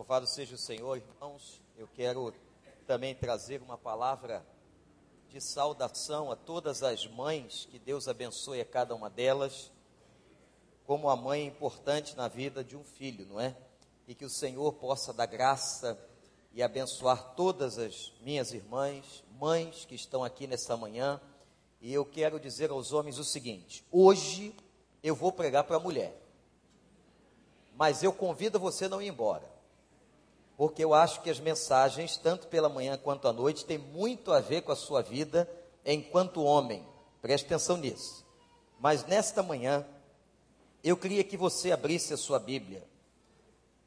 Louvado seja o Senhor, irmãos. Eu quero também trazer uma palavra de saudação a todas as mães, que Deus abençoe a cada uma delas, como a mãe é importante na vida de um filho, não é? E que o Senhor possa dar graça e abençoar todas as minhas irmãs, mães que estão aqui nesta manhã. E eu quero dizer aos homens o seguinte: hoje eu vou pregar para a mulher, mas eu convido você a não ir embora porque eu acho que as mensagens, tanto pela manhã quanto à noite, têm muito a ver com a sua vida enquanto homem. Preste atenção nisso. Mas nesta manhã, eu queria que você abrisse a sua Bíblia.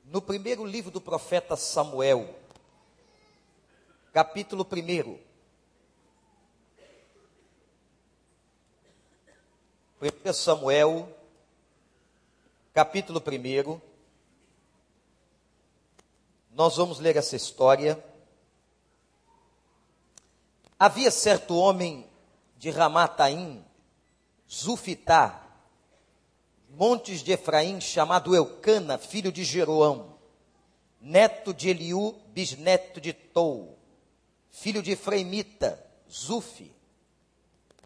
No primeiro livro do profeta Samuel, capítulo 1. Primeiro Samuel, capítulo 1. Nós vamos ler essa história. Havia certo homem de Ramataim, Zufitá, montes de Efraim, chamado Eucana, filho de Jeroão, neto de Eliú, bisneto de Tou, filho de Efraimita, Zufi.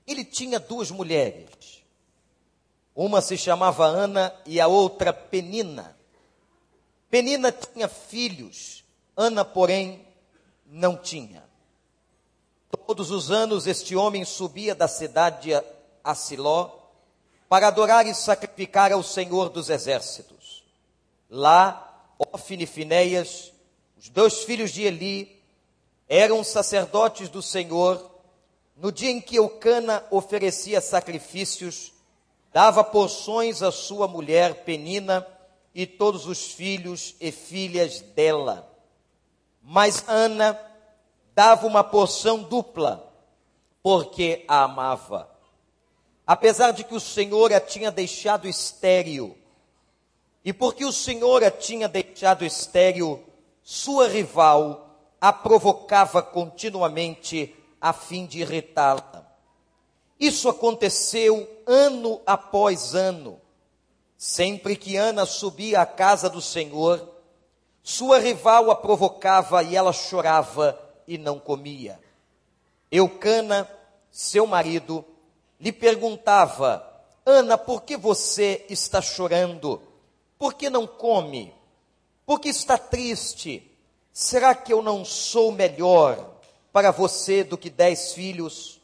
Ele tinha duas mulheres. Uma se chamava Ana e a outra Penina. Penina tinha filhos, Ana, porém, não tinha. Todos os anos este homem subia da cidade a Siló para adorar e sacrificar ao Senhor dos Exércitos. Lá, Ofne e Finéias, os dois filhos de Eli, eram sacerdotes do Senhor. No dia em que Eucana oferecia sacrifícios, dava porções à sua mulher Penina, e todos os filhos e filhas dela. Mas Ana dava uma porção dupla, porque a amava. Apesar de que o Senhor a tinha deixado estéril, e porque o Senhor a tinha deixado estéril, sua rival a provocava continuamente a fim de irritá-la. Isso aconteceu ano após ano. Sempre que Ana subia à casa do Senhor, sua rival a provocava e ela chorava e não comia. Eucana, seu marido, lhe perguntava: Ana, por que você está chorando? Por que não come? Por que está triste? Será que eu não sou melhor para você do que dez filhos?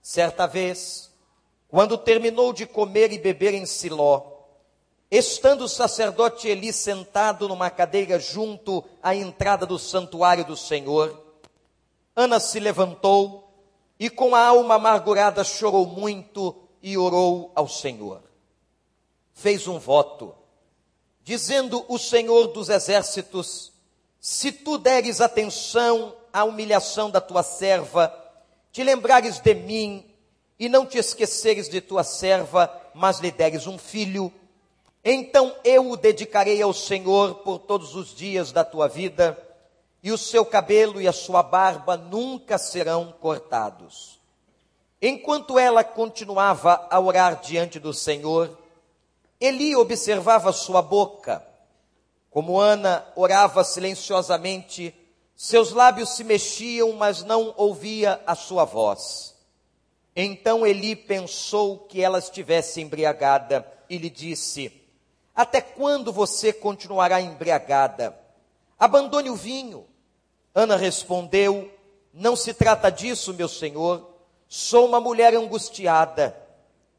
Certa vez, quando terminou de comer e beber em Siló, Estando o sacerdote Eli sentado numa cadeira junto à entrada do santuário do Senhor, Ana se levantou e com a alma amargurada chorou muito e orou ao Senhor. Fez um voto, dizendo o Senhor dos exércitos: Se tu deres atenção à humilhação da tua serva, te lembrares de mim e não te esqueceres de tua serva, mas lhe deres um filho, então eu o dedicarei ao Senhor por todos os dias da tua vida, e o seu cabelo e a sua barba nunca serão cortados. Enquanto ela continuava a orar diante do Senhor, Eli observava sua boca. Como Ana orava silenciosamente, seus lábios se mexiam, mas não ouvia a sua voz. Então Eli pensou que ela estivesse embriagada e lhe disse: até quando você continuará embriagada? Abandone o vinho. Ana respondeu: Não se trata disso, meu senhor. Sou uma mulher angustiada.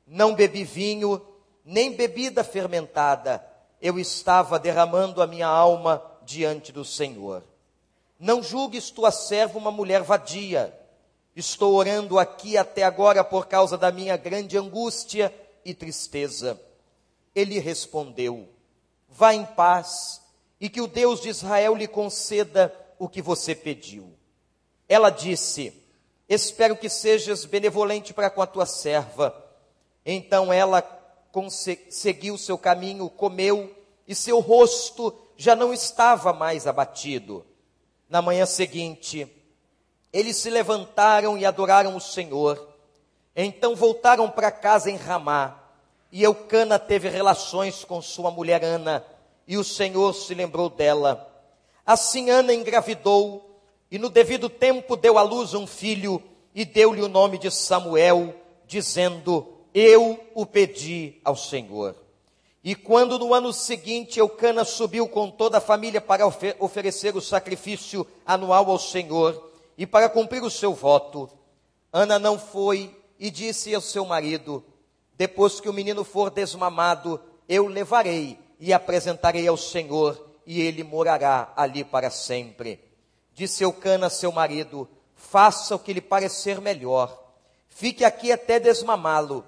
Não bebi vinho, nem bebida fermentada. Eu estava derramando a minha alma diante do Senhor. Não julgues tua serva uma mulher vadia. Estou orando aqui até agora por causa da minha grande angústia e tristeza. Ele respondeu: Vá em paz e que o Deus de Israel lhe conceda o que você pediu. Ela disse: Espero que sejas benevolente para com a tua serva. Então ela seguiu seu caminho, comeu e seu rosto já não estava mais abatido. Na manhã seguinte, eles se levantaram e adoraram o Senhor. Então voltaram para casa em Ramá. E Eucana teve relações com sua mulher Ana, e o Senhor se lembrou dela. Assim Ana engravidou e no devido tempo deu à luz um filho e deu-lhe o nome de Samuel, dizendo: Eu o pedi ao Senhor. E quando no ano seguinte Eucana subiu com toda a família para oferecer o sacrifício anual ao Senhor e para cumprir o seu voto, Ana não foi e disse ao seu marido: Depois que o menino for desmamado, eu levarei e apresentarei ao Senhor, e ele morará ali para sempre. Disse Eucana, seu marido: Faça o que lhe parecer melhor. Fique aqui até desmamá-lo.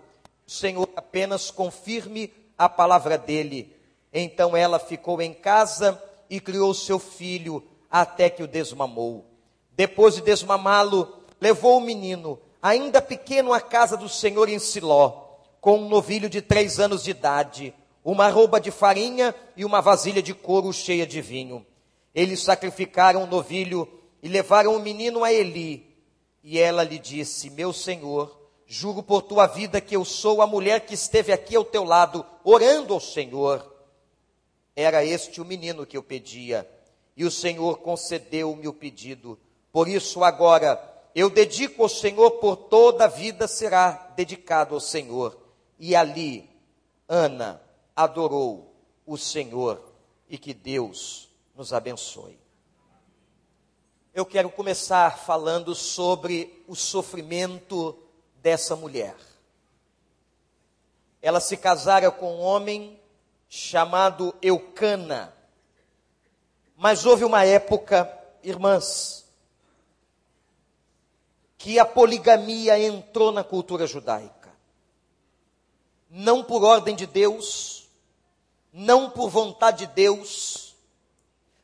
O Senhor apenas confirme a palavra dele. Então ela ficou em casa e criou seu filho até que o desmamou. Depois de desmamá-lo, levou o menino, ainda pequeno, à casa do Senhor em Siló, com um novilho de três anos de idade, uma roupa de farinha e uma vasilha de couro cheia de vinho. Eles sacrificaram o novilho e levaram o menino a Eli. E ela lhe disse: Meu senhor, Juro por tua vida que eu sou a mulher que esteve aqui ao teu lado, orando ao Senhor. Era este o menino que eu pedia, e o Senhor concedeu-me o pedido. Por isso, agora, eu dedico ao Senhor, por toda a vida será dedicado ao Senhor. E ali, Ana adorou o Senhor, e que Deus nos abençoe. Eu quero começar falando sobre o sofrimento dessa mulher. Ela se casara com um homem chamado Eucana. Mas houve uma época, irmãs, que a poligamia entrou na cultura judaica. Não por ordem de Deus, não por vontade de Deus,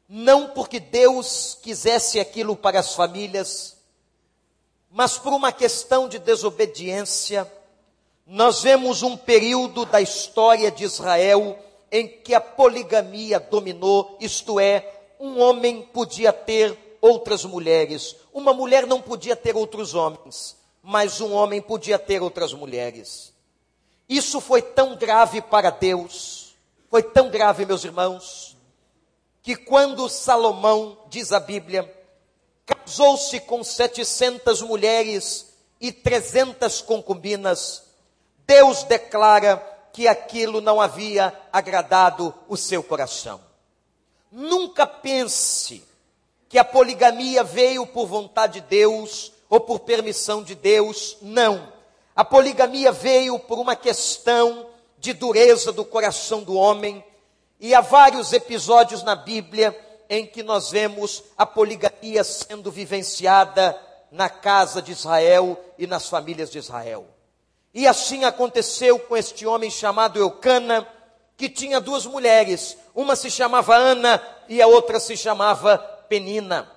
não porque Deus quisesse aquilo para as famílias, mas por uma questão de desobediência, nós vemos um período da história de Israel em que a poligamia dominou, isto é, um homem podia ter outras mulheres, uma mulher não podia ter outros homens, mas um homem podia ter outras mulheres. Isso foi tão grave para Deus, foi tão grave, meus irmãos, que quando Salomão, diz a Bíblia, casou-se com 700 mulheres e 300 concubinas, Deus declara que aquilo não havia agradado o seu coração. Nunca pense que a poligamia veio por vontade de Deus ou por permissão de Deus, não. A poligamia veio por uma questão de dureza do coração do homem, e há vários episódios na Bíblia em que nós vemos a poligamia sendo vivenciada na casa de Israel e nas famílias de Israel. E assim aconteceu com este homem chamado Eucana, que tinha duas mulheres, uma se chamava Ana e a outra se chamava Penina.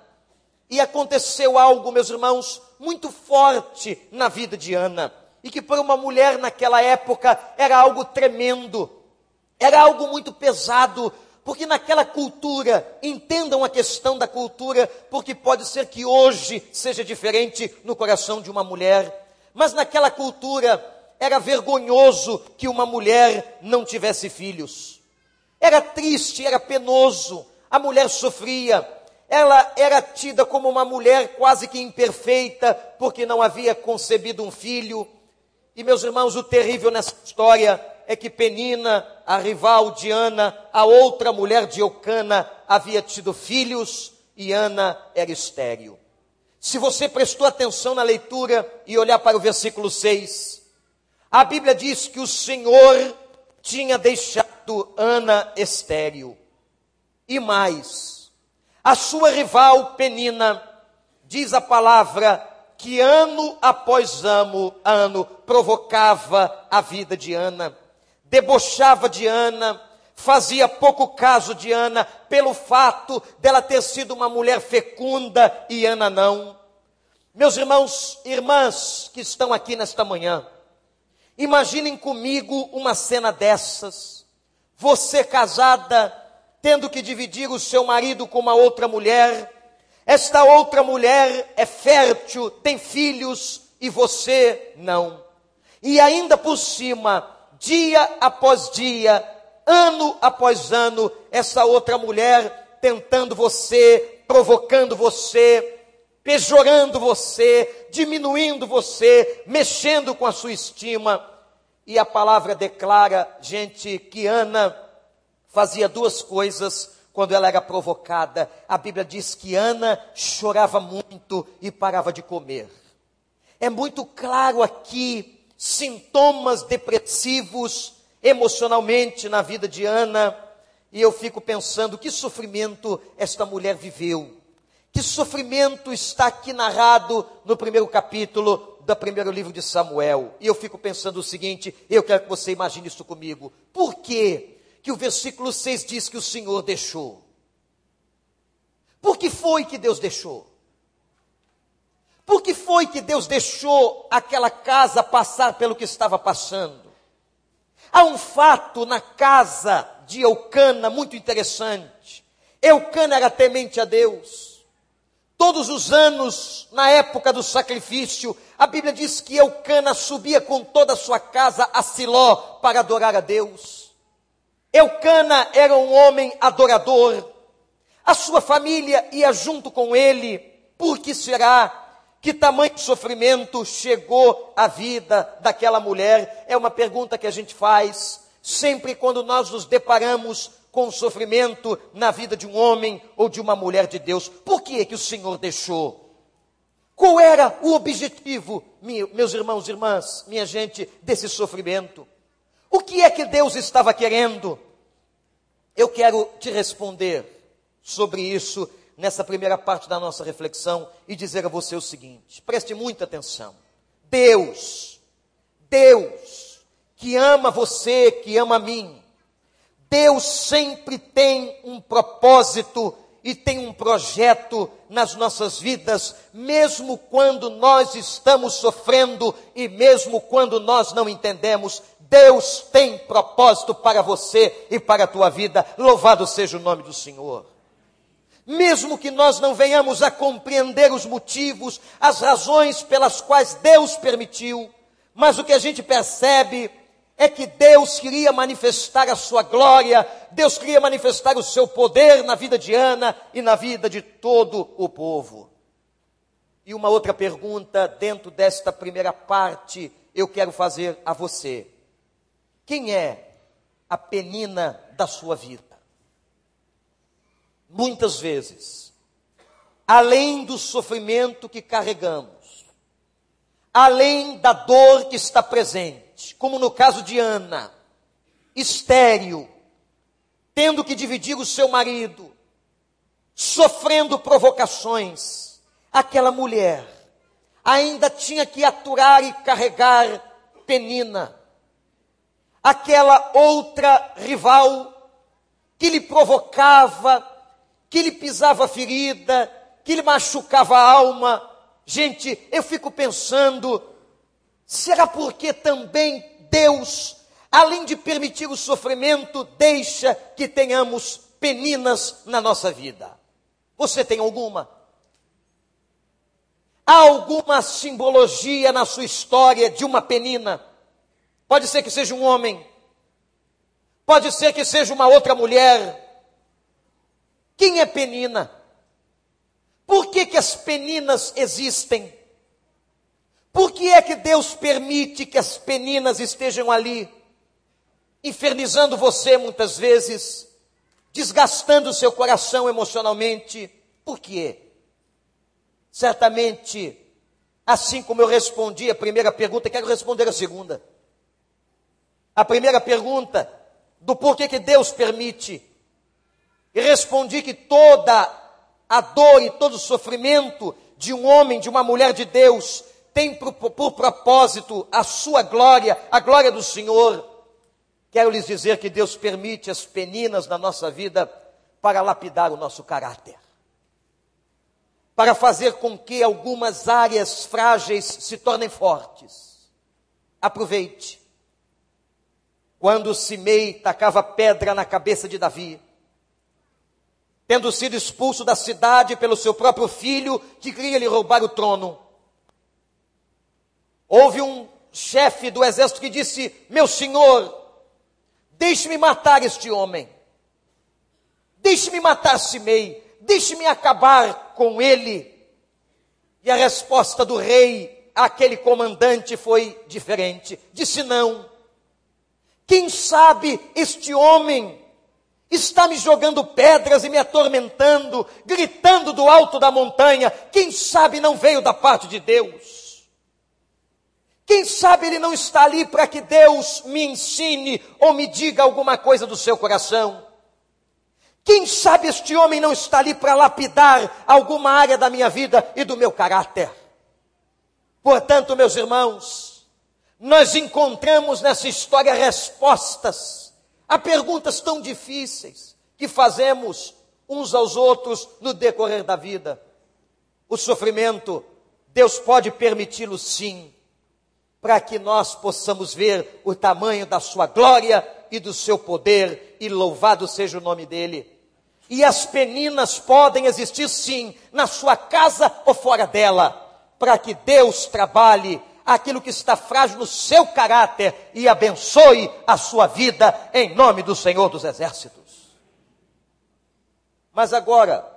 E aconteceu algo, meus irmãos, muito forte na vida de Ana, e que para uma mulher naquela época era algo tremendo, era algo muito pesado, porque naquela cultura, entendam a questão da cultura, porque pode ser que hoje seja diferente no coração de uma mulher, mas naquela cultura era vergonhoso que uma mulher não tivesse filhos. Era triste, era penoso, a mulher sofria, ela era tida como uma mulher quase que imperfeita, porque não havia concebido um filho. E meus irmãos, o terrível nessa história é que Penina, a rival de Ana, a outra mulher de Eucana, havia tido filhos e Ana era estéril. Se você prestou atenção na leitura e olhar para o versículo 6, a Bíblia diz que o Senhor tinha deixado Ana estéril. E mais, a sua rival Penina, diz a palavra, que ano após ano, ano provocava a vida de Ana debochava de Ana, fazia pouco caso de Ana pelo fato dela ter sido uma mulher fecunda e Ana não. Meus irmãos irmãs que estão aqui nesta manhã, imaginem comigo uma cena dessas. Você casada, tendo que dividir o seu marido com uma outra mulher, esta outra mulher é fértil, tem filhos e você não. E ainda por cima, dia após dia, ano após ano, essa outra mulher tentando você, provocando você, pejorando você, diminuindo você, mexendo com a sua estima. E a palavra declara, gente, que Ana fazia duas coisas quando ela era provocada. A Bíblia diz que Ana chorava muito e parava de comer. É muito claro aqui sintomas depressivos emocionalmente na vida de Ana. E eu fico pensando que sofrimento esta mulher viveu. Que sofrimento está aqui narrado no primeiro capítulo do primeiro livro de Samuel. E eu fico pensando o seguinte, eu quero que você imagine isso comigo. Por que que o versículo 6 diz que o Senhor deixou? Por que foi que Deus deixou? Por que foi que Deus deixou aquela casa passar pelo que estava passando? Há um fato na casa de Eucana muito interessante. Eucana era temente a Deus. Todos os anos, na época do sacrifício, a Bíblia diz que Eucana subia com toda a sua casa a Siló para adorar a Deus. Eucana era um homem adorador. A sua família ia junto com ele. Por que será que tamanho sofrimento chegou à vida daquela mulher? É uma pergunta que a gente faz sempre quando nós nos deparamos com sofrimento na vida de um homem ou de uma mulher de Deus. Por que é que o Senhor deixou? Qual era o objetivo, meus irmãos e irmãs, minha gente, desse sofrimento? O que é que Deus estava querendo? Eu quero te responder sobre isso nessa primeira parte da nossa reflexão e dizer a você o seguinte: preste muita atenção. Deus, Deus, que ama você, que ama a mim. Deus sempre tem um propósito e tem um projeto nas nossas vidas, mesmo quando nós estamos sofrendo e mesmo quando nós não entendemos. Deus tem propósito para você e para a tua vida. Louvado seja o nome do Senhor. Mesmo que nós não venhamos a compreender os motivos, as razões pelas quais Deus permitiu, mas o que a gente percebe é que Deus queria manifestar a sua glória, Deus queria manifestar o seu poder na vida de Ana e na vida de todo o povo. E uma outra pergunta dentro desta primeira parte eu quero fazer a você: quem é a penina da sua vida? Muitas vezes, além do sofrimento que carregamos, além da dor que está presente, como no caso de Ana, estéril, tendo que dividir o seu marido, sofrendo provocações, aquela mulher ainda tinha que aturar e carregar Penina, aquela outra rival que lhe provocava, que lhe pisava ferida, que lhe machucava a alma. Gente, eu fico pensando Será porque também Deus, além de permitir o sofrimento, deixa que tenhamos peninas na nossa vida? Você tem alguma? Há alguma simbologia na sua história de uma penina? Pode ser que seja um homem, pode ser que seja uma outra mulher. Quem é penina? Por que, que as peninas existem? Por que é que Deus permite que as peninas estejam ali, infernizando você muitas vezes, desgastando seu coração emocionalmente? Por quê? Certamente, assim como eu respondi a primeira pergunta, quero responder a segunda. A primeira pergunta, do porquê que Deus permite, e respondi que toda a dor e todo o sofrimento de um homem, de uma mulher de Deus, tem por, por propósito a sua glória, a glória do Senhor. Quero lhes dizer que Deus permite as peninas na nossa vida para lapidar o nosso caráter, para fazer com que algumas áreas frágeis se tornem fortes. Aproveite. Quando Simei tacava pedra na cabeça de Davi, tendo sido expulso da cidade pelo seu próprio filho, que queria lhe roubar o trono, Houve um chefe do exército que disse: Meu senhor, deixe-me matar este homem. Deixe-me matar Simei, deixe-me acabar com ele. E a resposta do rei àquele comandante foi diferente. Disse não. Quem sabe este homem está me jogando pedras e me atormentando, gritando do alto da montanha. Quem sabe não veio da parte de Deus? Quem sabe ele não está ali para que Deus me ensine ou me diga alguma coisa do seu coração? Quem sabe este homem não está ali para lapidar alguma área da minha vida e do meu caráter? Portanto, meus irmãos, nós encontramos nessa história respostas a perguntas tão difíceis que fazemos uns aos outros no decorrer da vida. O sofrimento, Deus pode permiti-lo sim, para que nós possamos ver o tamanho da sua glória e do seu poder, e louvado seja o nome dele. E as peninas podem existir sim, na sua casa ou fora dela, para que Deus trabalhe aquilo que está frágil no seu caráter e abençoe a sua vida em nome do Senhor dos Exércitos. Mas agora,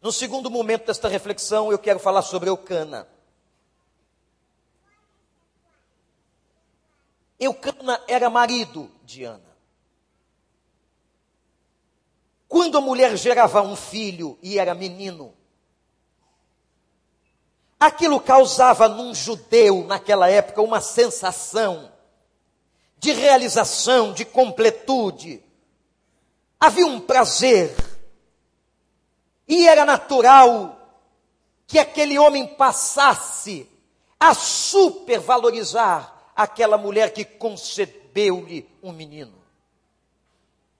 no segundo momento desta reflexão, eu quero falar sobre Eucana. Eucana era marido de Ana. Quando a mulher gerava um filho e era menino, aquilo causava num judeu naquela época uma sensação de realização, de completude. Havia um prazer. E era natural que aquele homem passasse a supervalorizar aquela mulher que concebeu-lhe um menino.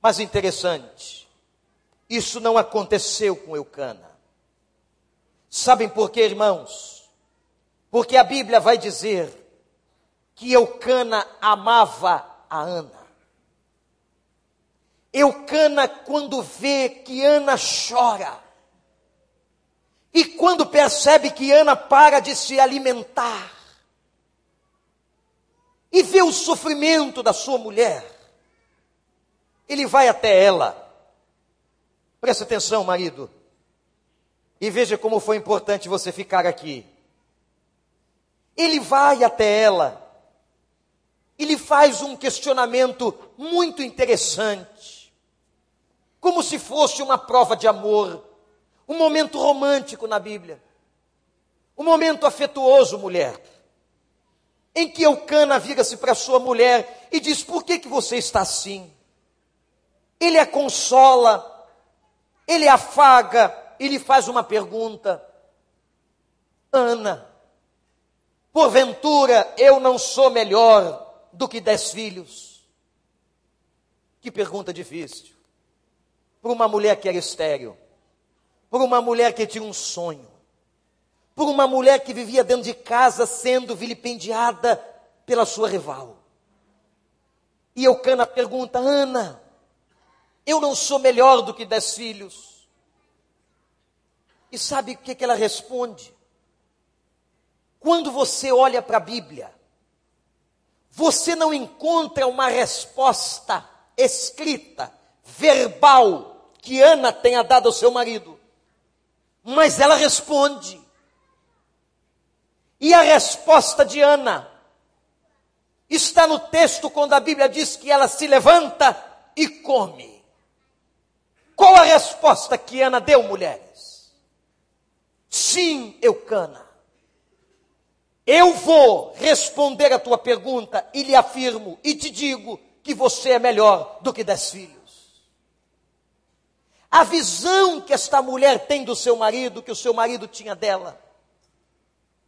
Mas interessante, isso não aconteceu com Eucana. Sabem por quê, irmãos? Porque a Bíblia vai dizer que Eucana amava a Ana. Eucana, quando vê que Ana chora, e quando percebe que Ana para de se alimentar, e vê o sofrimento da sua mulher, ele vai até ela Preste atenção, marido. E veja como foi importante você ficar aqui. Ele vai até ela. Ele faz um questionamento muito interessante. Como se fosse uma prova de amor. Um momento romântico na Bíblia. Um momento afetuoso, mulher. Em que Eucana vira-se para sua mulher e diz: Por que, que você está assim? Ele a consola ele afaga e lhe faz uma pergunta: Ana, porventura eu não sou melhor do que dez filhos? Que pergunta difícil. Para uma mulher que era estéril, para uma mulher que tinha um sonho, por uma mulher que vivia dentro de casa sendo vilipendiada pela sua rival. E Eucana pergunta: Ana, eu não sou melhor do que dez filhos. E sabe o que, que ela responde? Quando você olha para a Bíblia, você não encontra uma resposta escrita, verbal, que Ana tenha dado ao seu marido. Mas ela responde. E a resposta de Ana está no texto quando a Bíblia diz que ela se levanta e come. Qual a resposta que Ana deu, mulheres? Sim, Eucana. Eu vou responder a tua pergunta e lhe afirmo e te digo que você é melhor do que dez filhos. A visão que esta mulher tem do seu marido, que o seu marido tinha dela,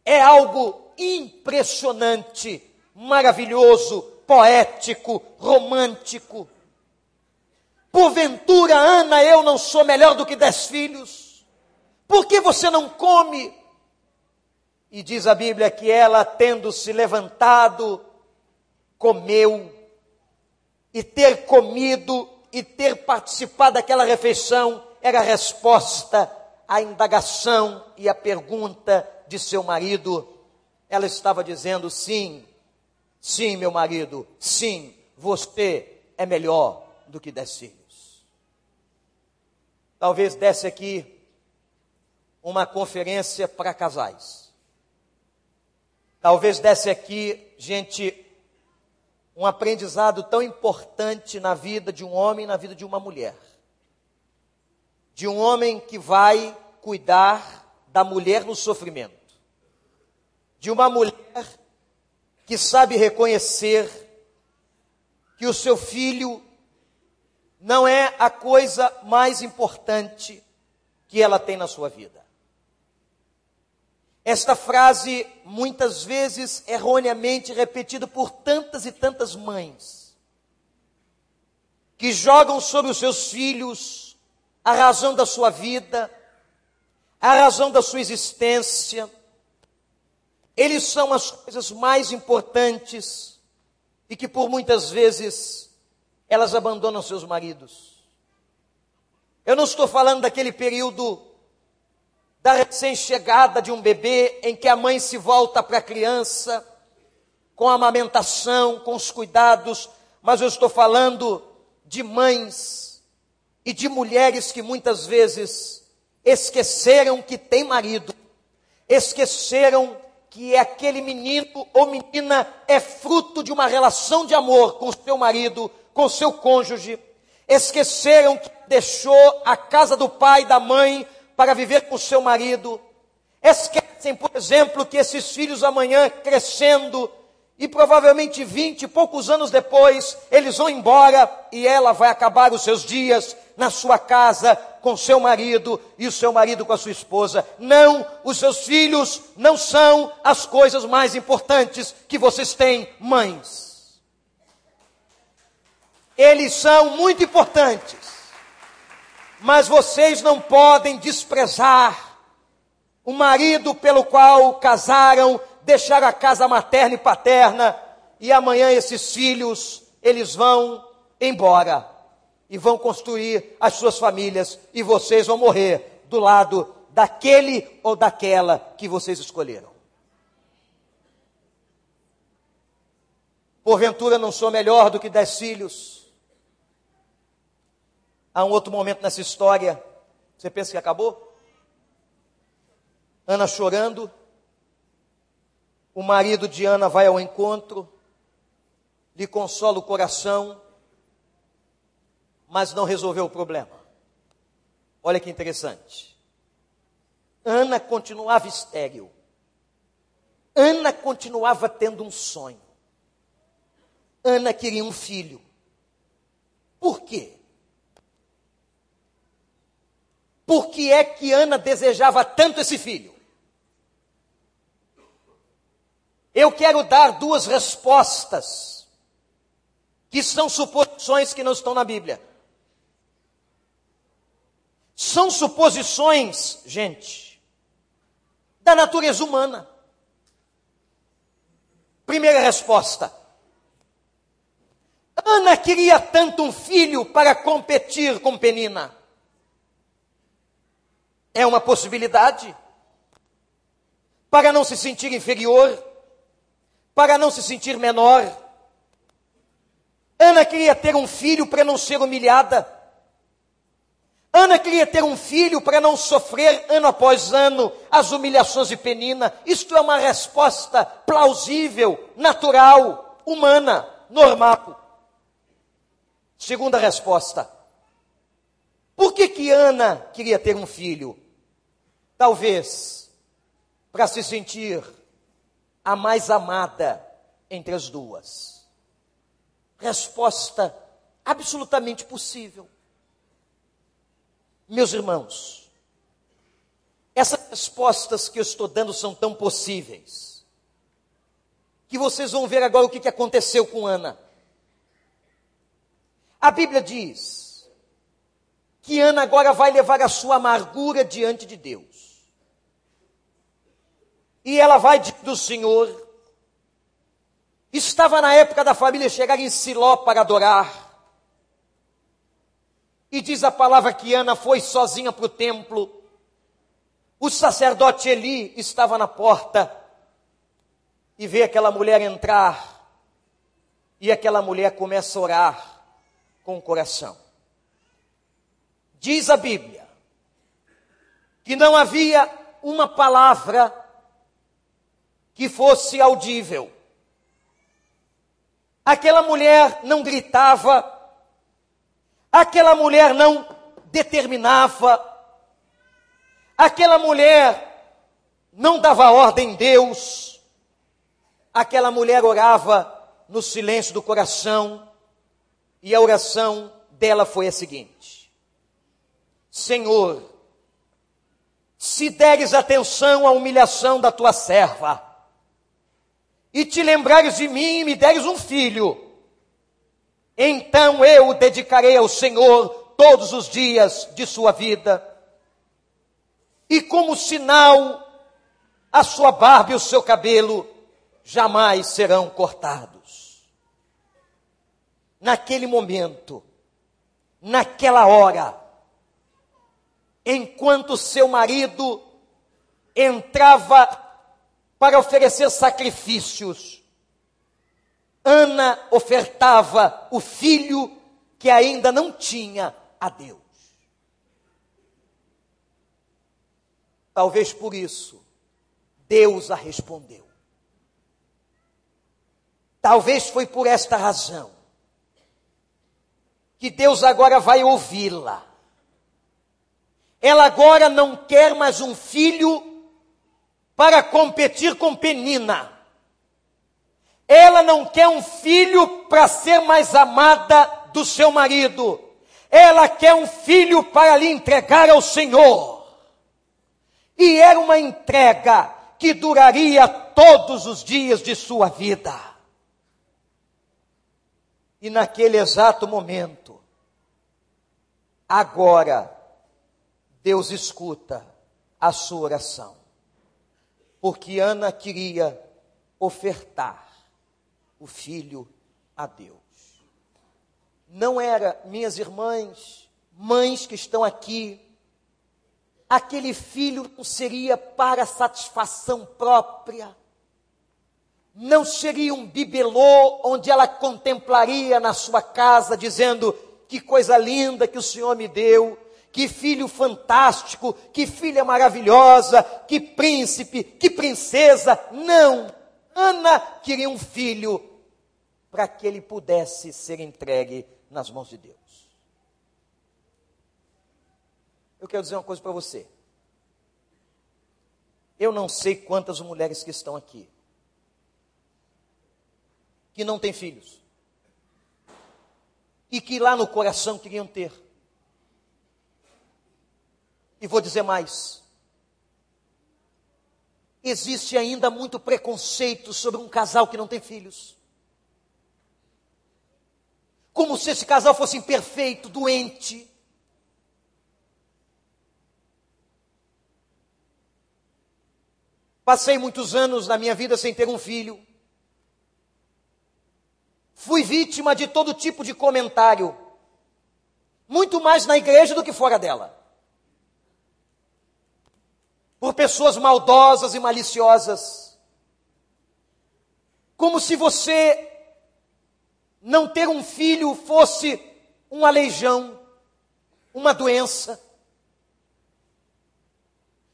é algo impressionante, maravilhoso, poético, romântico. Porventura, Ana, eu não sou melhor do que dez filhos? Por que você não come? E diz a Bíblia que ela, tendo se levantado, comeu, e ter comido e ter participado daquela refeição era a resposta à indagação e à pergunta de seu marido. Ela estava dizendo: sim, sim, meu marido, sim, você é melhor do que dez filhos. talvez desse aqui uma conferência para casais. Talvez desse aqui, gente, um aprendizado tão importante na vida de um homem e na vida de uma mulher. De um homem que vai cuidar da mulher no sofrimento. De uma mulher que sabe reconhecer que o seu filho não é a coisa mais importante que ela tem na sua vida. Esta frase, muitas vezes erroneamente repetida por tantas e tantas mães, que jogam sobre os seus filhos a razão da sua vida, a razão da sua existência. Eles são as coisas mais importantes e que por muitas vezes elas abandonam seus maridos. Eu não estou falando daquele período da recém-chegada de um bebê em que a mãe se volta para a criança com a amamentação, com os cuidados, mas eu estou falando de mães e de mulheres que muitas vezes esqueceram que tem marido, esqueceram que aquele menino ou menina é fruto de uma relação de amor com seu marido, com seu cônjuge, esqueceram que deixou a casa do pai e da mãe para viver com seu marido, esquecem, por exemplo, que esses filhos amanhã crescendo e provavelmente vinte e poucos anos depois, eles vão embora e ela vai acabar os seus dias na sua casa com seu marido e o seu marido com a sua esposa. Não, os seus filhos não são as coisas mais importantes que vocês têm, mães. Eles são muito importantes, mas vocês não podem desprezar o marido pelo qual casaram deixar a casa materna e paterna, e amanhã esses filhos, eles vão embora e vão construir as suas famílias, e vocês vão morrer do lado daquele ou daquela que vocês escolheram. Porventura não sou melhor do que dez filhos. Há um outro momento nessa história, você pensa que acabou? Ana chorando, o marido de Ana vai ao encontro, lhe consola o coração, mas não resolveu o problema. Olha que interessante. Ana continuava estéril. Ana continuava tendo um sonho. Ana queria um filho. Por quê? Por que é que Ana desejava tanto esse filho? Eu quero dar duas respostas, que são suposições que não estão na Bíblia. São suposições, gente, da natureza humana. Primeira resposta. Ana queria tanto um filho para competir com Penina. É uma possibilidade. Para não se sentir inferior para não se sentir menor. Ana queria ter um filho para não ser humilhada. Ana queria ter um filho para não sofrer ano após ano as humilhações de Penina. Isto é uma resposta plausível, natural, humana, normal. Segunda resposta. Por que que Ana queria ter um filho? Talvez para se sentir a mais amada entre as duas? Resposta absolutamente possível. Meus irmãos, essas respostas que eu estou dando são tão possíveis, que vocês vão ver agora o que aconteceu com Ana. A Bíblia diz que Ana agora vai levar a sua amargura diante de Deus. E ela vai do Senhor. Estava na época da família chegar em Siló para adorar. E diz a palavra que Ana foi sozinha para o templo. O sacerdote Eli estava na porta e vê aquela mulher entrar. E aquela mulher começa a orar com o coração. Diz a Bíblia que não havia uma palavra que fosse audível. Aquela mulher não gritava, aquela mulher não determinava, aquela mulher não dava ordem em Deus, aquela mulher orava no silêncio do coração, e a oração dela foi a seguinte: Senhor, se deres atenção à humilhação da tua serva, e te lembrares de mim e me deres um filho, então eu o dedicarei ao Senhor todos os dias de sua vida, e como sinal, a sua barba e o seu cabelo jamais serão cortados. Naquele momento, naquela hora, enquanto seu marido entrava para oferecer sacrifícios, Ana ofertava o filho que ainda não tinha a Deus. Talvez por isso, Deus a respondeu. Talvez foi por esta razão que Deus agora vai ouvi-la. Ela agora não quer mais um filho para competir com Penina. Ela não quer um filho para ser mais amada do seu marido. Ela quer um filho para lhe entregar ao Senhor. E era uma entrega que duraria todos os dias de sua vida. E naquele exato momento, agora, Deus escuta a sua oração. Porque Ana queria ofertar o filho a Deus. Não era, minhas irmãs, mães que estão aqui, aquele filho não seria para satisfação própria, não seria um bibelô onde ela contemplaria na sua casa, dizendo: Que coisa linda que o Senhor me deu, que filho fantástico, que filha maravilhosa, que príncipe, que princesa. Não! Ana queria um filho para que ele pudesse ser entregue nas mãos de Deus. Eu quero dizer uma coisa para você. Eu não sei quantas mulheres que estão aqui que não têm filhos e que lá no coração queriam ter. E vou dizer mais: existe ainda muito preconceito sobre um casal que não tem filhos como se esse casal fosse imperfeito, doente. Passei muitos anos na minha vida sem ter um filho. Fui vítima de todo tipo de comentário, muito mais na igreja do que fora dela. Por pessoas maldosas e maliciosas. Como se você não ter um filho fosse um aleijão, uma doença.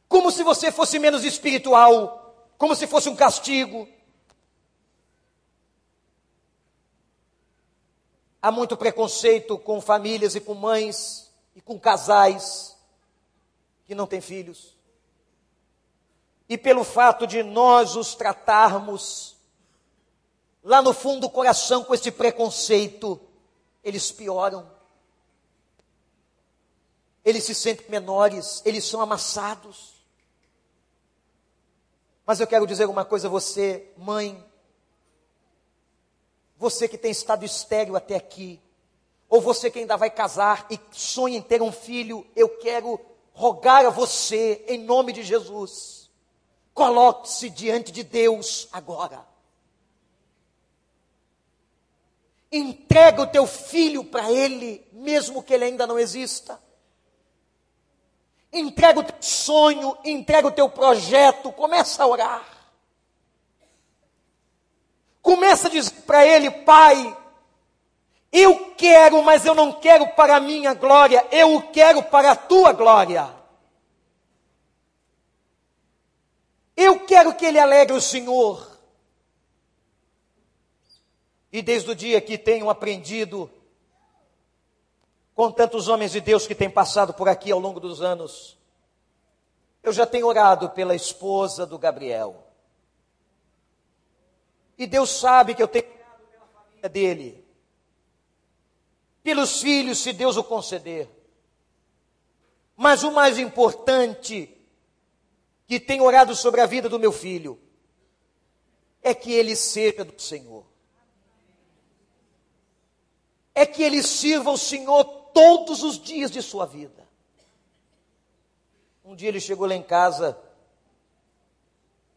Como se você fosse menos espiritual, como se fosse um castigo. Há muito preconceito com famílias e com mães e com casais que não têm filhos. E pelo fato de nós os tratarmos lá no fundo do coração com esse preconceito, eles pioram. Eles se sentem menores, eles são amassados. Mas eu quero dizer uma coisa a você, mãe, você que tem estado estéreo até aqui, ou você que ainda vai casar e sonha em ter um filho, eu quero rogar a você, em nome de Jesus, coloque-se diante de Deus agora. Entrega o teu filho para ele, mesmo que ele ainda não exista. Entrega o teu sonho, entrega o teu projeto, começa a orar. Começa a dizer para ele, pai, eu quero, mas eu não quero para a minha glória, eu o quero para a tua glória. Eu quero que ele alegre o Senhor. E desde o dia que tenho aprendido com tantos homens de Deus que têm passado por aqui ao longo dos anos, eu já tenho orado pela esposa do Gabriel. E Deus sabe que eu tenho orado pela família dele, pelos filhos, se Deus o conceder. Mas o mais importante, que tenho orado sobre a vida do meu filho, é que ele seja do Senhor. É que ele sirva o Senhor todos os dias de sua vida. Um dia ele chegou lá em casa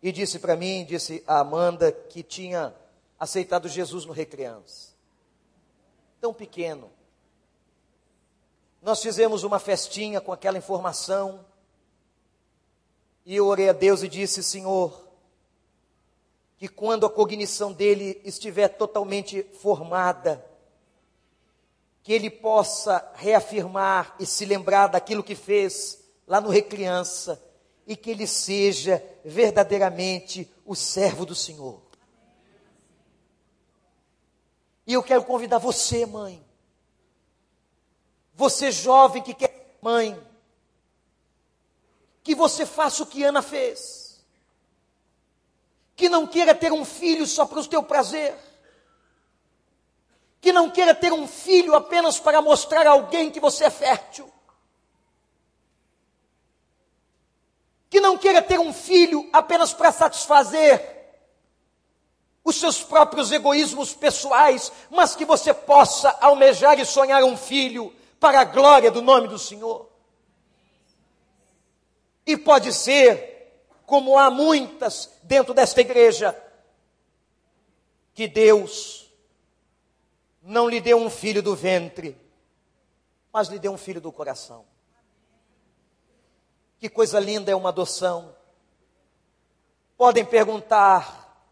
e disse para mim, disse a Amanda, que tinha aceitado Jesus no Recreança. Tão pequeno. Nós fizemos uma festinha com aquela informação. E eu orei a Deus e disse: Senhor, que quando a cognição dele estiver totalmente formada, que ele possa reafirmar e se lembrar daquilo que fez lá no Recriança e que ele seja verdadeiramente o servo do Senhor. E eu quero convidar você, mãe, você jovem que quer mãe, que você faça o que Ana fez, que não queira ter um filho só para o teu prazer, que não queira ter um filho apenas para mostrar a alguém que você é fértil. Que não queira ter um filho apenas para satisfazer os seus próprios egoísmos pessoais, mas que você possa almejar e sonhar um filho para a glória do nome do Senhor. E pode ser, como há muitas dentro desta igreja, que Deus não lhe deu um filho do ventre, mas lhe deu um filho do coração. Que coisa linda é uma adoção. Podem perguntar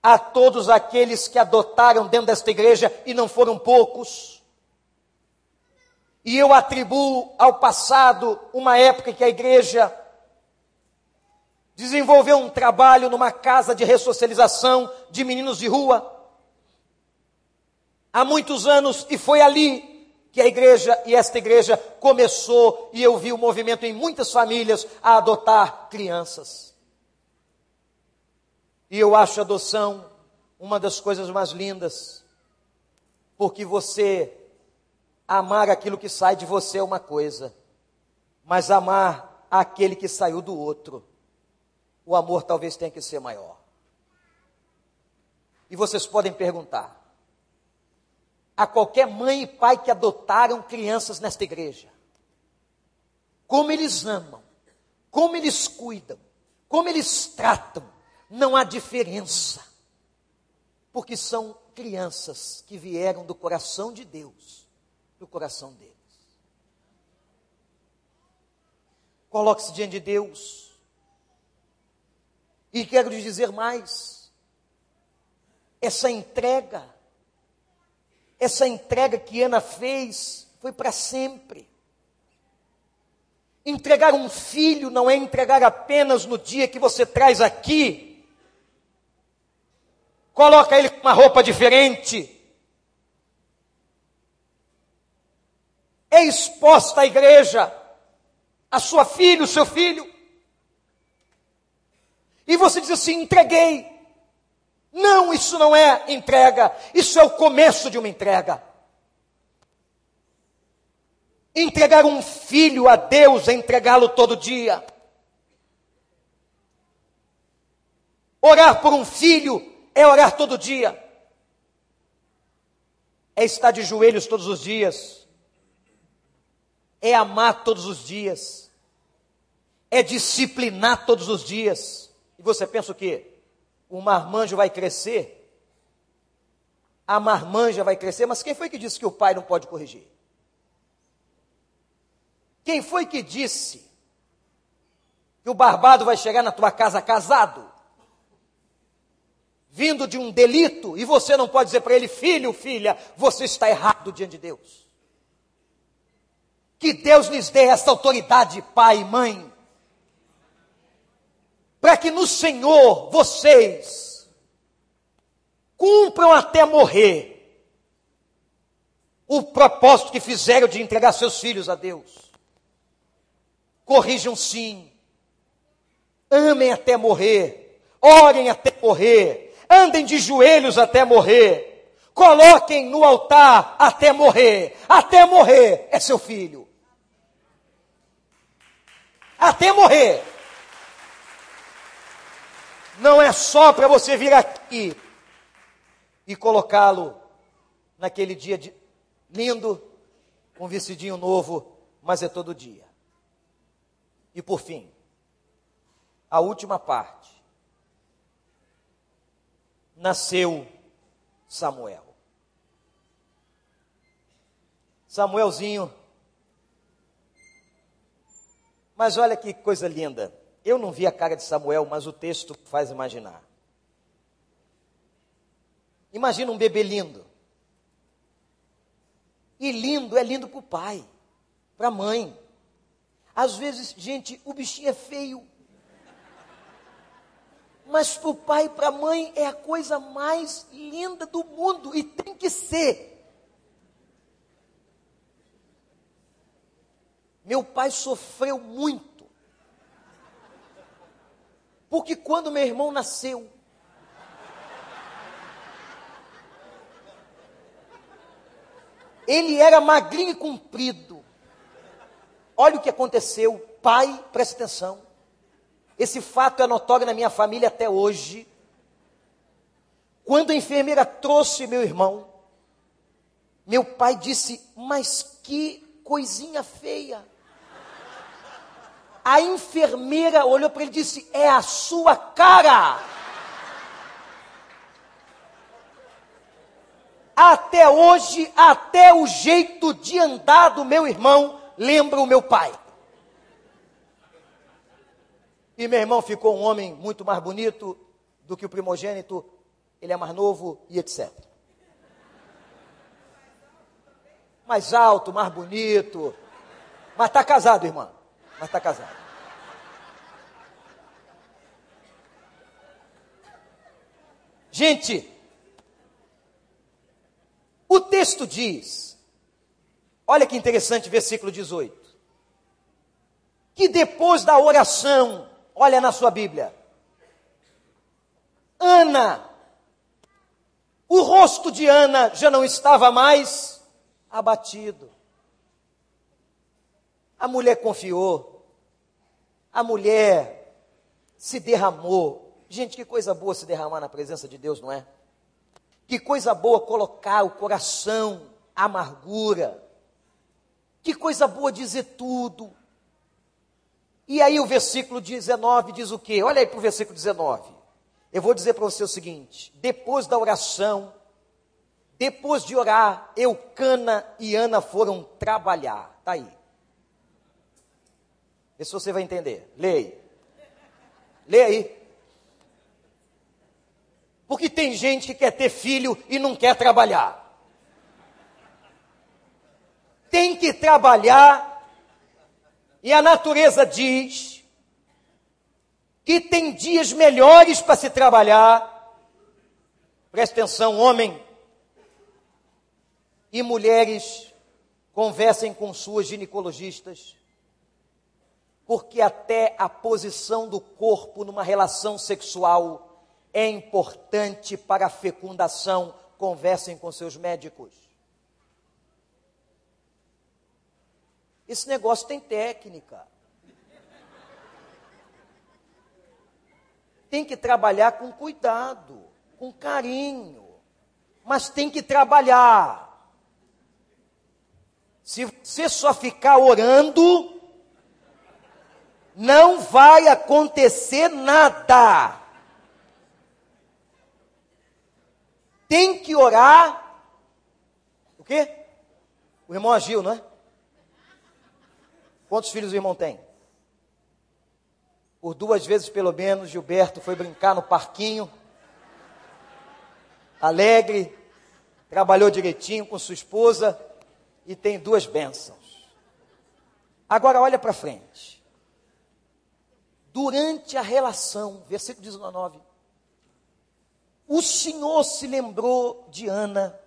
a todos aqueles que adotaram dentro desta igreja, e não foram poucos. E eu atribuo ao passado uma época que a igreja desenvolveu um trabalho numa casa de ressocialização de meninos de rua há muitos anos e foi ali que a igreja e esta igreja começou e eu vi o movimento em muitas famílias a adotar crianças. E eu acho a adoção uma das coisas mais lindas, porque você amar aquilo que sai de você é uma coisa, mas amar aquele que saiu do outro, o amor talvez tenha que ser maior. E vocês podem perguntar: a qualquer mãe e pai que adotaram crianças nesta igreja. Como eles amam, como eles cuidam, como eles tratam, não há diferença. Porque são crianças que vieram do coração de Deus, do coração deles. Coloque-se diante de Deus. E quero lhe dizer mais: essa entrega essa entrega que Ana fez foi para sempre. Entregar um filho não é entregar apenas no dia que você traz aqui. Coloca ele com uma roupa diferente. É exposta à igreja, a sua filha, o seu filho. E você diz assim: entreguei. Não, isso não é entrega, isso é o começo de uma entrega. Entregar um filho a Deus é entregá-lo todo dia. Orar por um filho é orar todo dia. É estar de joelhos todos os dias. É amar todos os dias. É disciplinar todos os dias. E você pensa o quê? o marmanjo vai crescer, a marmanja vai crescer, mas quem foi que disse que o pai não pode corrigir? Quem foi que disse que o barbado vai chegar na tua casa casado? Vindo de um delito, e você não pode dizer para ele, filho, filha, você está errado diante de Deus. Que Deus lhes dê essa autoridade, pai e mãe, para que no Senhor vocês cumpram até morrer o propósito que fizeram de entregar seus filhos a Deus. Corrijam sim, amem até morrer, orem até morrer, andem de joelhos até morrer, coloquem no altar até morrer, até morrer. É seu filho. Até morrer. Não é só para você vir aqui e colocá-lo naquele dia de, lindo, com um vestidinho novo, mas é todo dia. E por fim, a última parte. Nasceu Samuel. Samuelzinho. Mas olha que coisa linda. Eu não vi a cara de Samuel, mas o texto faz imaginar. Imagina um bebê lindo. E lindo é lindo para o pai, para a mãe. Às vezes, gente, o bichinho é feio. Mas para o pai e para a mãe é a coisa mais linda do mundo e tem que ser. Meu pai sofreu muito. Porque quando meu irmão nasceu, Ele era magrinho e comprido. Olha o que aconteceu. Pai, preste atenção. Esse fato é notório na minha família até hoje. Quando a enfermeira trouxe meu irmão, meu pai disse: Mas que coisinha feia. A enfermeira olhou para ele e disse: É a sua cara. Até hoje, até o jeito de andar do meu irmão lembra o meu pai. E meu irmão ficou um homem muito mais bonito do que o primogênito, ele é mais novo e etc. Mais alto, mais bonito. Mas está casado, irmã. Mas está casado. Gente, o texto diz, olha que interessante, versículo 18, que depois da oração, olha na sua Bíblia, Ana, o rosto de Ana já não estava mais abatido. A mulher confiou, a mulher se derramou. Gente, que coisa boa se derramar na presença de Deus, não é? Que coisa boa colocar o coração, a amargura. Que coisa boa dizer tudo. E aí o versículo 19 diz o quê? Olha aí para o versículo 19. Eu vou dizer para você o seguinte: depois da oração, depois de orar, Eucana e Ana foram trabalhar. Está aí. Vê se você vai entender. Leia. Leia aí. Porque tem gente que quer ter filho e não quer trabalhar. Tem que trabalhar, e a natureza diz que tem dias melhores para se trabalhar. Preste atenção, homem e mulheres, conversem com suas ginecologistas, porque até a posição do corpo numa relação sexual é importante para a fecundação. Conversem com seus médicos. Esse negócio tem técnica. Tem que trabalhar com cuidado, com carinho, mas tem que trabalhar. Se você só ficar orando, não vai acontecer nada. tem que orar. O quê? O irmão agiu, não é? Quantos filhos o irmão tem? Por duas vezes, pelo menos, Gilberto foi brincar no parquinho. Alegre, trabalhou direitinho com sua esposa e tem duas bênçãos. Agora olha para frente. Durante a relação, versículo 19, o Senhor se lembrou de Ana.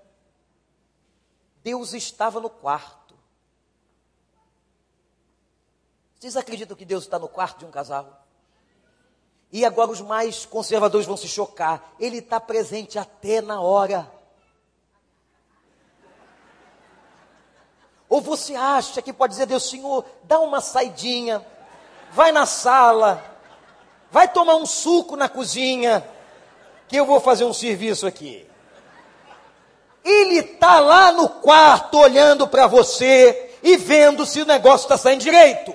Deus estava no quarto. Vocês acreditam que Deus está no quarto de um casal? E agora os mais conservadores vão se chocar. Ele está presente até na hora. Ou você acha que pode dizer, Deus, Senhor, dá uma saidinha, vai na sala, vai tomar um suco na cozinha, que eu vou fazer um serviço aqui. Ele está lá no quarto olhando para você e vendo se o negócio está saindo direito.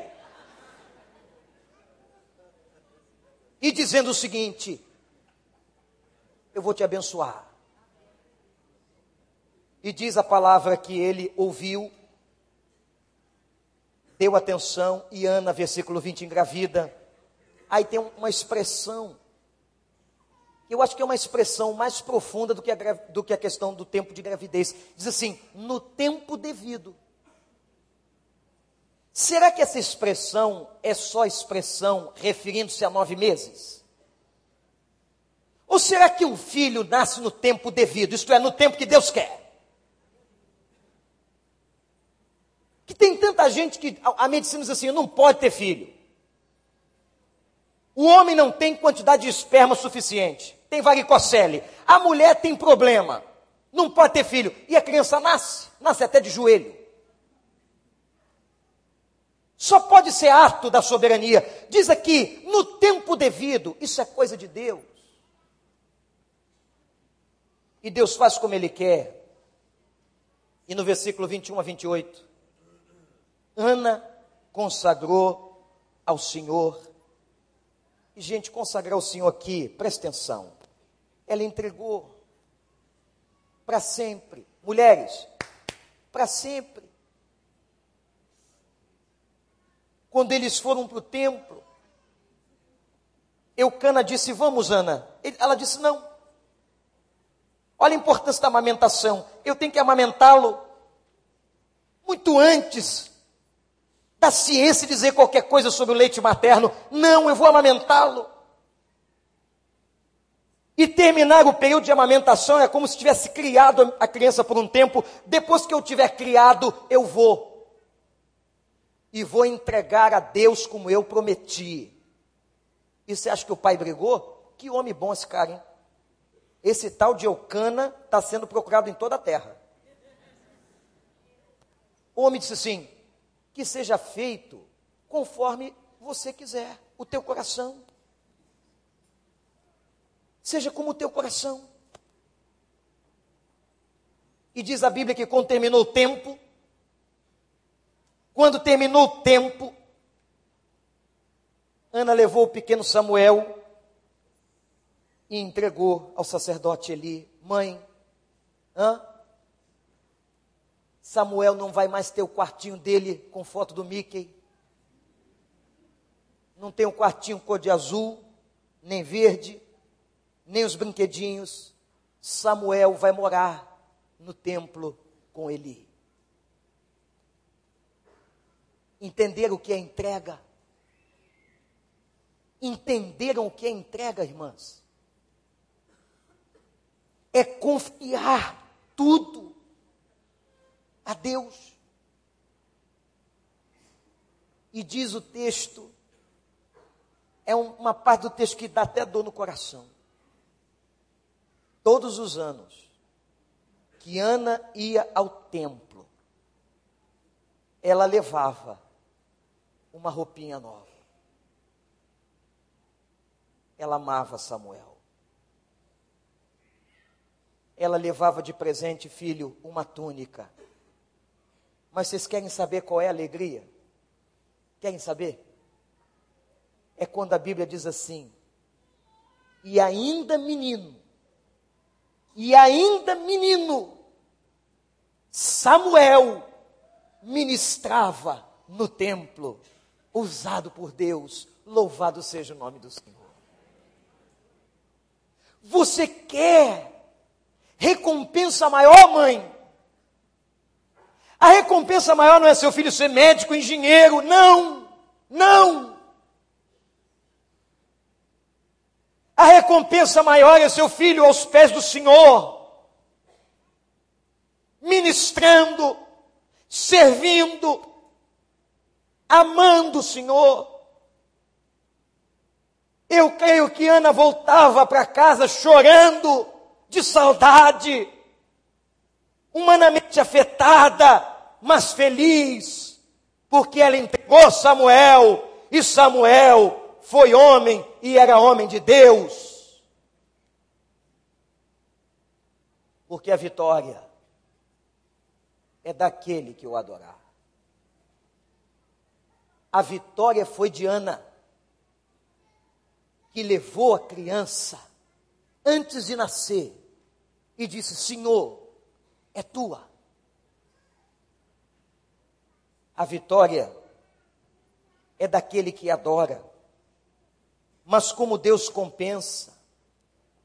E dizendo o seguinte: Eu vou te abençoar. E diz a palavra que ele ouviu deu atenção e Ana, versículo 20, engravida. Aí tem uma expressão, eu acho que é uma expressão mais profunda do que, a, do que a questão do tempo de gravidez. Diz assim, no tempo devido. Será que essa expressão é só expressão referindo-se a nove meses? Ou será que um filho nasce no tempo devido, isto é, no tempo que Deus quer? Que tem tanta gente que a medicina diz assim, não pode ter filho. O homem não tem quantidade de esperma suficiente, tem varicocele. A mulher tem problema, não pode ter filho. E a criança nasce, nasce até de joelho. Só pode ser ato da soberania. Diz aqui, no tempo devido, isso é coisa de Deus. E Deus faz como Ele quer. E no versículo 21 a 28, Ana consagrou ao Senhor. E, gente, consagrar ao Senhor aqui, presta atenção. Ela entregou para sempre. Mulheres, para sempre. Quando eles foram para o templo, Eucana disse: Vamos, Ana. Ela disse: Não. Olha a importância da amamentação. Eu tenho que amamentá-lo muito antes da ciência dizer qualquer coisa sobre o leite materno. Não, eu vou amamentá-lo. E terminar o período de amamentação é como se tivesse criado a criança por um tempo. Depois que eu tiver criado, eu vou. E vou entregar a Deus como eu prometi. E você acha que o pai brigou? Que homem bom esse cara, hein? Esse tal de Eucana está sendo procurado em toda a terra. O homem disse assim: que seja feito conforme você quiser, o teu coração. Seja como o teu coração. E diz a Bíblia que quando terminou o tempo, quando terminou o tempo, Ana levou o pequeno Samuel e entregou ao sacerdote Eli. Mãe, hã? Samuel não vai mais ter o quartinho dele com foto do Mickey. Não tem um quartinho cor de azul, nem verde, nem os brinquedinhos. Samuel vai morar no templo com Eli. Entenderam o que é entrega? Entenderam o que é entrega, irmãs? É confiar tudo a Deus. E diz o texto, é uma parte do texto que dá até dor no coração. Todos os anos que Ana ia ao templo, ela levava uma roupinha nova. Ela amava Samuel. Ela levava de presente, filho, uma túnica mas vocês querem saber qual é a alegria? Querem saber? É quando a Bíblia diz assim: e ainda menino, e ainda menino, Samuel ministrava no templo, usado por Deus, louvado seja o nome do Senhor. Você quer recompensa maior, mãe? A recompensa maior não é seu filho ser médico, engenheiro, não, não. recompensa maior é seu filho aos pés do Senhor, ministrando, servindo, amando o Senhor. Eu creio que Ana voltava para casa chorando de saudade, humanamente afetada, mas feliz, porque ela entregou Samuel, e Samuel foi homem e era homem de Deus. Porque a vitória é daquele que o adorar. A vitória foi de Ana, que levou a criança antes de nascer e disse: Senhor, é tua. A vitória é daquele que adora. Mas como Deus compensa,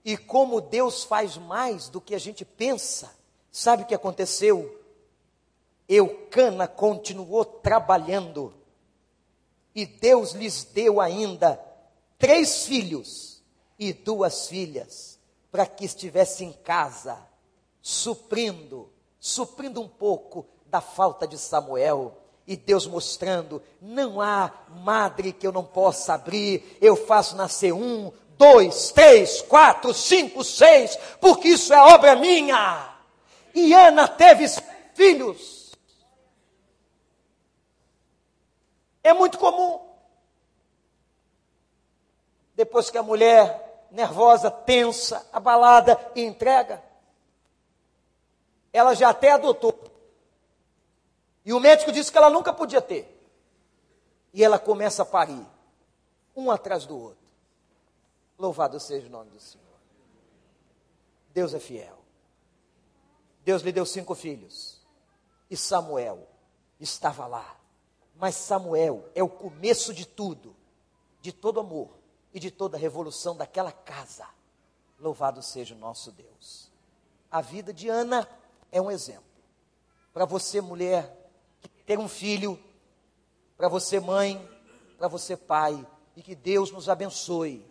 e como Deus faz mais do que a gente pensa, sabe o que aconteceu? Eucana continuou trabalhando, e Deus lhes deu ainda três filhos e duas filhas, para que estivesse em casa, suprindo, suprindo um pouco da falta de Samuel e Deus mostrando: não há madre que eu não possa abrir, eu faço nascer um, dois, três, quatro, cinco, seis, porque isso é obra minha. E Ana teve filhos. É muito comum. Depois que a mulher nervosa, tensa, abalada entrega, ela já até adotou. E o médico disse que ela nunca podia ter. E ela começa a parir, um atrás do outro. Louvado seja o nome do Senhor. Deus é fiel. Deus lhe deu cinco filhos. E Samuel estava lá. Mas Samuel é o começo de tudo, de todo amor e de toda a revolução daquela casa. Louvado seja o nosso Deus. A vida de Ana é um exemplo. Para você, mulher, ter um filho, para você, mãe, para você, pai, e que Deus nos abençoe